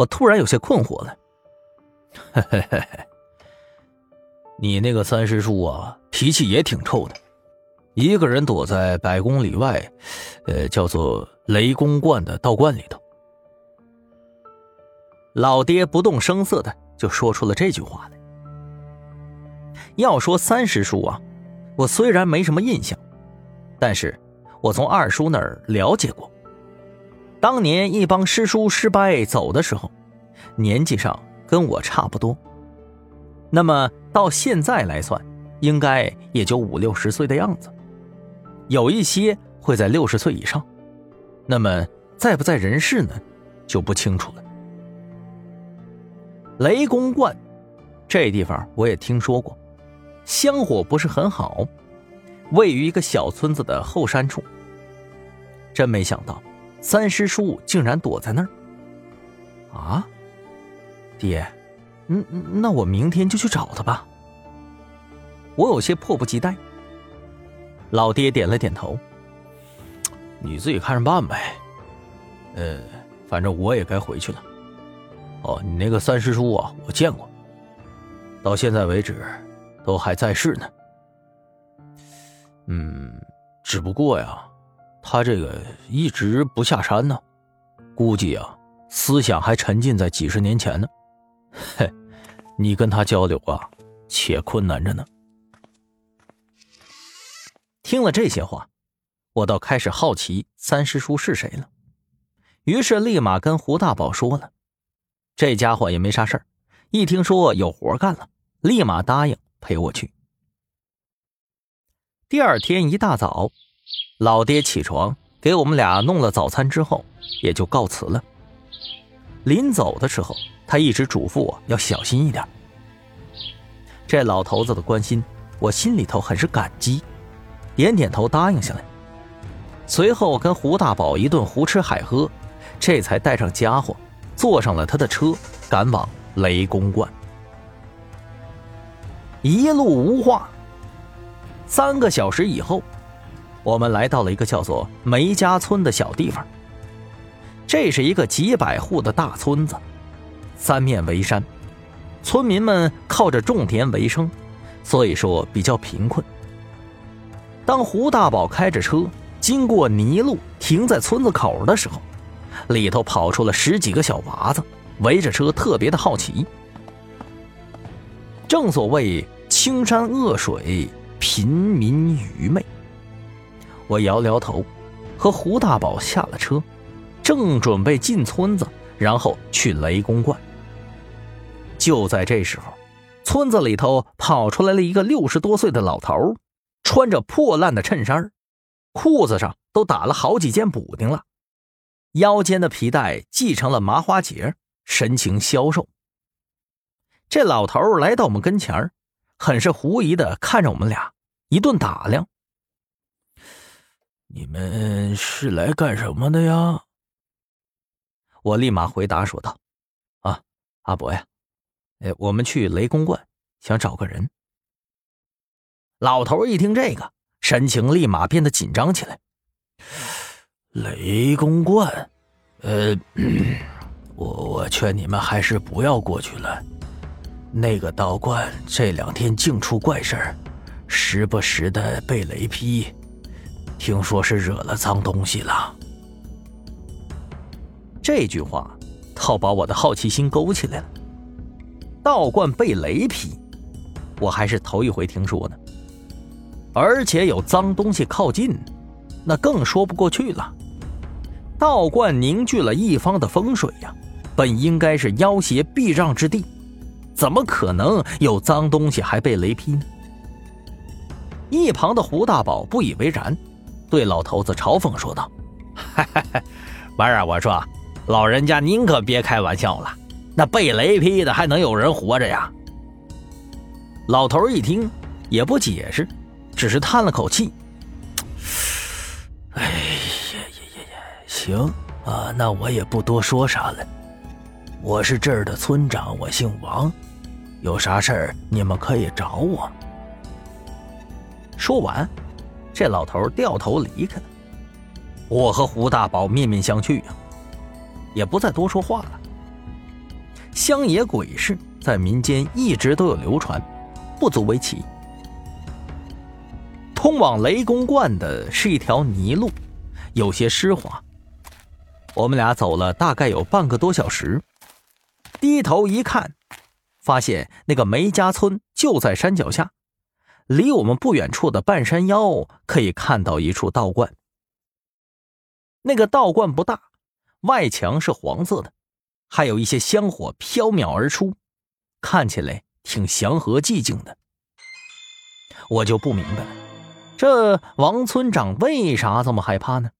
我突然有些困惑了。嘿嘿嘿嘿，你那个三师叔啊，脾气也挺臭的，一个人躲在百公里外，呃，叫做雷公观的道观里头。老爹不动声色的就说出了这句话来。要说三师叔啊，我虽然没什么印象，但是我从二叔那儿了解过。当年一帮师叔师伯走的时候，年纪上跟我差不多。那么到现在来算，应该也就五六十岁的样子。有一些会在六十岁以上，那么在不在人世呢，就不清楚了。雷公观，这地方我也听说过，香火不是很好，位于一个小村子的后山处。真没想到。三师叔竟然躲在那儿！啊，爹，嗯，那我明天就去找他吧。我有些迫不及待。老爹点了点头：“你自己看着办呗。呃，反正我也该回去了。哦，你那个三师叔啊，我见过，到现在为止都还在世呢。嗯，只不过呀。”他这个一直不下山呢，估计啊，思想还沉浸在几十年前呢。嘿，你跟他交流啊，且困难着呢。听了这些话，我倒开始好奇三师叔是谁了，于是立马跟胡大宝说了。这家伙也没啥事儿，一听说有活干了，立马答应陪我去。第二天一大早。老爹起床给我们俩弄了早餐之后，也就告辞了。临走的时候，他一直嘱咐我要小心一点。这老头子的关心，我心里头很是感激，点点头答应下来。随后跟胡大宝一顿胡吃海喝，这才带上家伙，坐上了他的车，赶往雷公观。一路无话。三个小时以后。我们来到了一个叫做梅家村的小地方。这是一个几百户的大村子，三面围山，村民们靠着种田为生，所以说比较贫困。当胡大宝开着车经过泥路，停在村子口的时候，里头跑出了十几个小娃子，围着车，特别的好奇。正所谓青山恶水，贫民愚昧。我摇摇头，和胡大宝下了车，正准备进村子，然后去雷公观。就在这时候，村子里头跑出来了一个六十多岁的老头，穿着破烂的衬衫，裤子上都打了好几件补丁了，腰间的皮带系成了麻花结，神情消瘦。这老头来到我们跟前很是狐疑的看着我们俩，一顿打量。你们是来干什么的呀？我立马回答说道：“啊，阿伯呀，哎，我们去雷公观，想找个人。”老头一听这个，神情立马变得紧张起来。雷公观，呃，我我劝你们还是不要过去了。那个道观这两天净出怪事儿，时不时的被雷劈。听说是惹了脏东西了。这句话，倒把我的好奇心勾起来了。道观被雷劈，我还是头一回听说呢。而且有脏东西靠近，那更说不过去了。道观凝聚了一方的风水呀，本应该是妖邪避让之地，怎么可能有脏东西还被雷劈呢？一旁的胡大宝不以为然。对老头子嘲讽说道：“玩儿，我说，老人家您可别开玩笑了，那被雷劈的还能有人活着呀？”老头一听也不解释，只是叹了口气：“哎呀呀呀呀，行啊，那我也不多说啥了。我是这儿的村长，我姓王，有啥事儿你们可以找我。”说完。这老头掉头离开了，我和胡大宝面面相觑呀，也不再多说话了。乡野鬼事在民间一直都有流传，不足为奇。通往雷公观的是一条泥路，有些湿滑。我们俩走了大概有半个多小时，低头一看，发现那个梅家村就在山脚下，离我们不远处的半山腰可以看到一处道观。那个道观不大，外墙是黄色的，还有一些香火飘渺而出，看起来挺祥和寂静的。我就不明白了，这王村长为啥这么害怕呢？